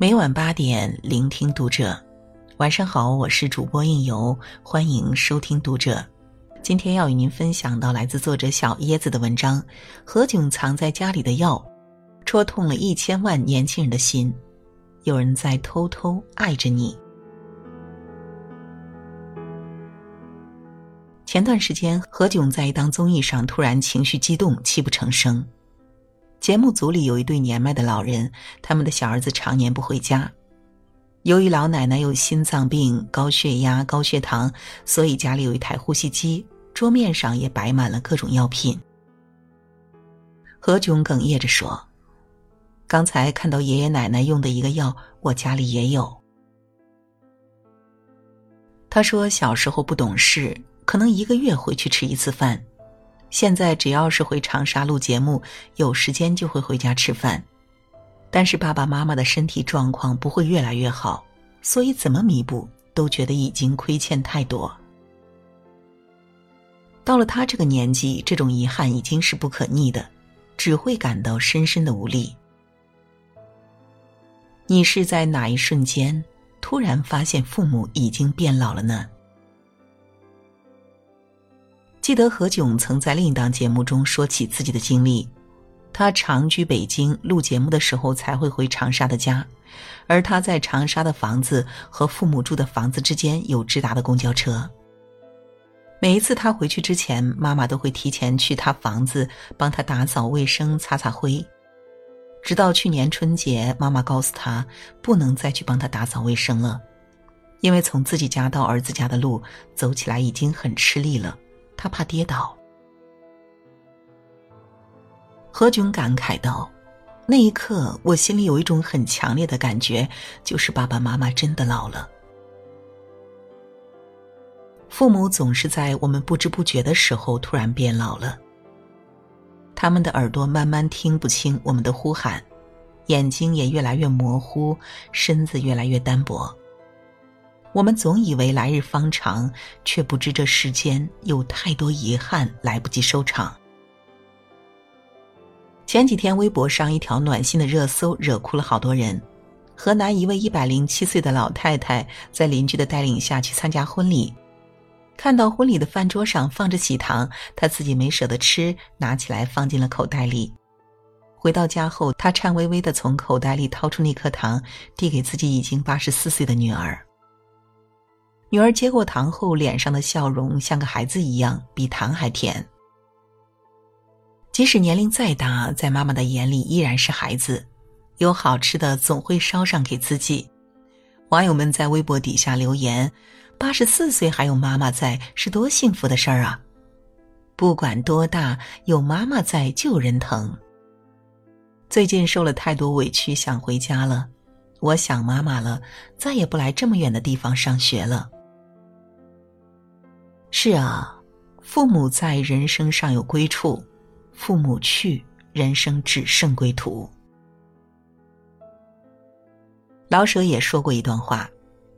每晚八点，聆听读者。晚上好，我是主播应由，欢迎收听读者。今天要与您分享到来自作者小椰子的文章：何炅藏在家里的药，戳痛了一千万年轻人的心。有人在偷偷爱着你。前段时间，何炅在一档综艺上突然情绪激动，泣不成声。节目组里有一对年迈的老人，他们的小儿子常年不回家。由于老奶奶有心脏病、高血压、高血糖，所以家里有一台呼吸机，桌面上也摆满了各种药品。何炅哽咽着说：“刚才看到爷爷奶奶用的一个药，我家里也有。”他说：“小时候不懂事，可能一个月回去吃一次饭。”现在只要是回长沙录节目，有时间就会回家吃饭。但是爸爸妈妈的身体状况不会越来越好，所以怎么弥补都觉得已经亏欠太多。到了他这个年纪，这种遗憾已经是不可逆的，只会感到深深的无力。你是在哪一瞬间突然发现父母已经变老了呢？记得何炅曾在另一档节目中说起自己的经历，他长居北京录节目的时候才会回长沙的家，而他在长沙的房子和父母住的房子之间有直达的公交车。每一次他回去之前，妈妈都会提前去他房子帮他打扫卫生、擦擦灰，直到去年春节，妈妈告诉他不能再去帮他打扫卫生了，因为从自己家到儿子家的路走起来已经很吃力了。他怕跌倒。何炅感慨道：“那一刻，我心里有一种很强烈的感觉，就是爸爸妈妈真的老了。父母总是在我们不知不觉的时候突然变老了。他们的耳朵慢慢听不清我们的呼喊，眼睛也越来越模糊，身子越来越单薄。”我们总以为来日方长，却不知这世间有太多遗憾来不及收场。前几天，微博上一条暖心的热搜惹哭了好多人。河南一位一百零七岁的老太太在邻居的带领下去参加婚礼，看到婚礼的饭桌上放着喜糖，她自己没舍得吃，拿起来放进了口袋里。回到家后，她颤巍巍的从口袋里掏出那颗糖，递给自己已经八十四岁的女儿。女儿接过糖后，脸上的笑容像个孩子一样，比糖还甜。即使年龄再大，在妈妈的眼里依然是孩子，有好吃的总会捎上给自己。网友们在微博底下留言：“八十四岁还有妈妈在，是多幸福的事儿啊！不管多大，有妈妈在就有人疼。”最近受了太多委屈，想回家了。我想妈妈了，再也不来这么远的地方上学了。是啊，父母在，人生尚有归处；父母去，人生只剩归途。老舍也说过一段话：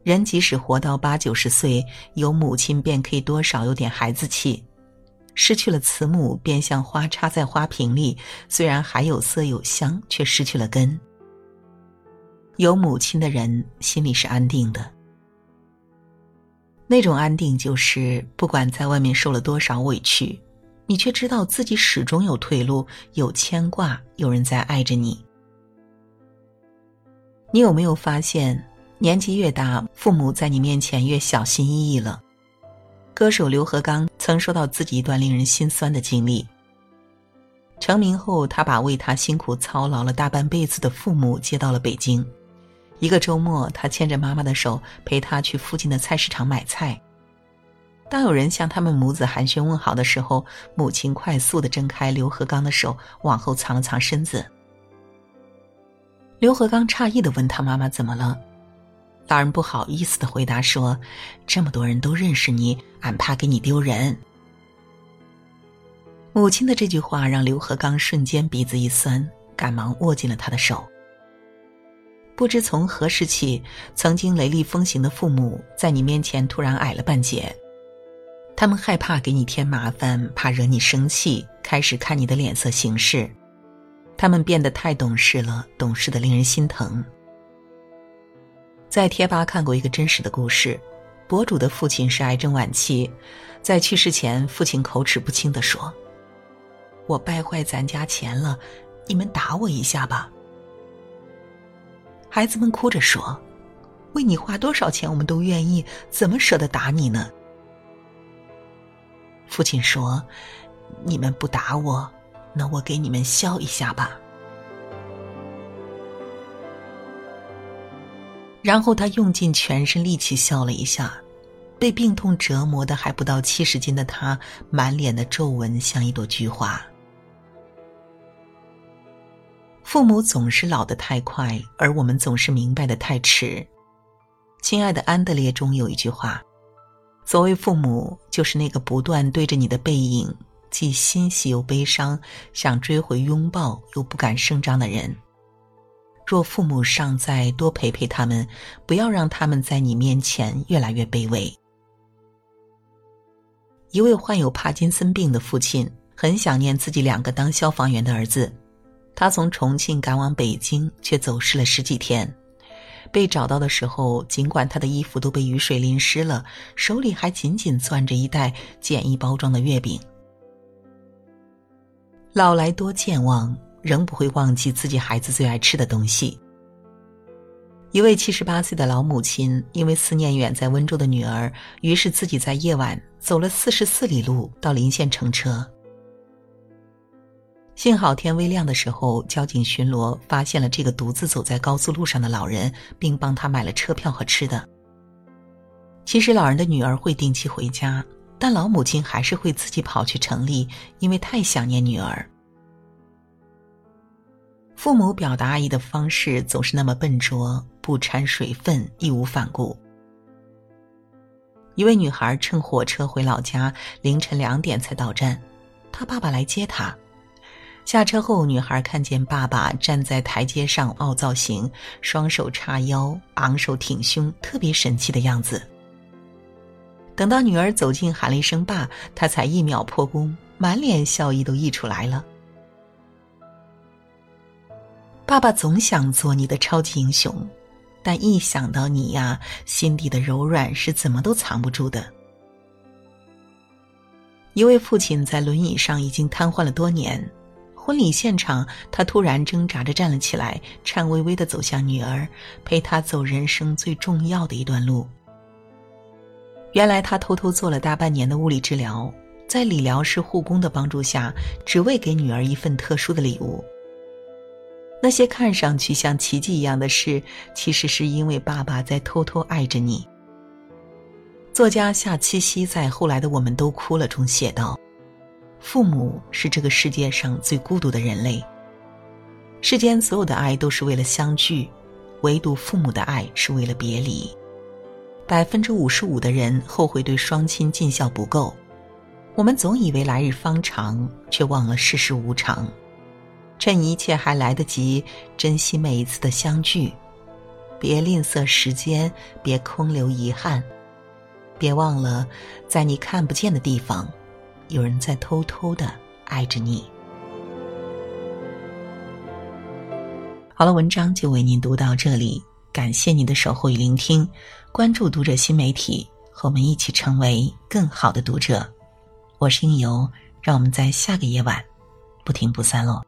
人即使活到八九十岁，有母亲便可以多少有点孩子气；失去了慈母，便像花插在花瓶里，虽然还有色有香，却失去了根。有母亲的人，心里是安定的。那种安定，就是不管在外面受了多少委屈，你却知道自己始终有退路，有牵挂，有人在爱着你。你有没有发现，年纪越大，父母在你面前越小心翼翼了？歌手刘和刚曾说到自己一段令人心酸的经历。成名后，他把为他辛苦操劳了大半辈子的父母接到了北京。一个周末，他牵着妈妈的手，陪她去附近的菜市场买菜。当有人向他们母子寒暄问好的时候，母亲快速的挣开刘和刚的手，往后藏了藏身子。刘和刚诧异的问他妈妈怎么了，老人不好意思的回答说：“这么多人都认识你，俺怕给你丢人。”母亲的这句话让刘和刚瞬间鼻子一酸，赶忙握紧了他的手。不知从何时起，曾经雷厉风行的父母在你面前突然矮了半截。他们害怕给你添麻烦，怕惹你生气，开始看你的脸色行事。他们变得太懂事了，懂事的令人心疼。在贴吧看过一个真实的故事，博主的父亲是癌症晚期，在去世前，父亲口齿不清地说：“我败坏咱家钱了，你们打我一下吧。”孩子们哭着说：“为你花多少钱，我们都愿意，怎么舍得打你呢？”父亲说：“你们不打我，那我给你们笑一下吧。”然后他用尽全身力气笑了一下，被病痛折磨的还不到七十斤的他，满脸的皱纹像一朵菊花。父母总是老得太快，而我们总是明白的太迟。亲爱的安德烈中有一句话：“所谓父母，就是那个不断对着你的背影，既欣喜又悲伤，想追回拥抱又不敢声张的人。”若父母尚在，多陪陪他们，不要让他们在你面前越来越卑微。一位患有帕金森病的父亲很想念自己两个当消防员的儿子，他从重庆赶往北京，却走失了十几天。被找到的时候，尽管他的衣服都被雨水淋湿了，手里还紧紧攥着一袋简易包装的月饼。老来多健忘。仍不会忘记自己孩子最爱吃的东西。一位七十八岁的老母亲，因为思念远在温州的女儿，于是自己在夜晚走了四十四里路到临县乘车。幸好天微亮的时候，交警巡逻发现了这个独自走在高速路上的老人，并帮他买了车票和吃的。其实老人的女儿会定期回家，但老母亲还是会自己跑去城里，因为太想念女儿。父母表达爱意的方式总是那么笨拙，不掺水分，义无反顾。一位女孩乘火车回老家，凌晨两点才到站，她爸爸来接她。下车后，女孩看见爸爸站在台阶上凹造型，双手叉腰，昂首挺胸，特别神气的样子。等到女儿走近喊了一声“爸”，他才一秒破功，满脸笑意都溢出来了。爸爸总想做你的超级英雄，但一想到你呀，心底的柔软是怎么都藏不住的。一位父亲在轮椅上已经瘫痪了多年，婚礼现场，他突然挣扎着站了起来，颤巍巍的走向女儿，陪她走人生最重要的一段路。原来他偷偷做了大半年的物理治疗，在理疗师、护工的帮助下，只为给女儿一份特殊的礼物。那些看上去像奇迹一样的事，其实是因为爸爸在偷偷爱着你。作家夏七夕在《后来的我们都哭了》中写道：“父母是这个世界上最孤独的人类。世间所有的爱都是为了相聚，唯独父母的爱是为了别离。百分之五十五的人后悔对双亲尽孝不够。我们总以为来日方长，却忘了世事无常。”趁一切还来得及，珍惜每一次的相聚，别吝啬时间，别空留遗憾，别忘了，在你看不见的地方，有人在偷偷的爱着你。好了，文章就为您读到这里，感谢您的守候与聆听，关注读者新媒体，和我们一起成为更好的读者。我是应由，让我们在下个夜晚不停不散喽。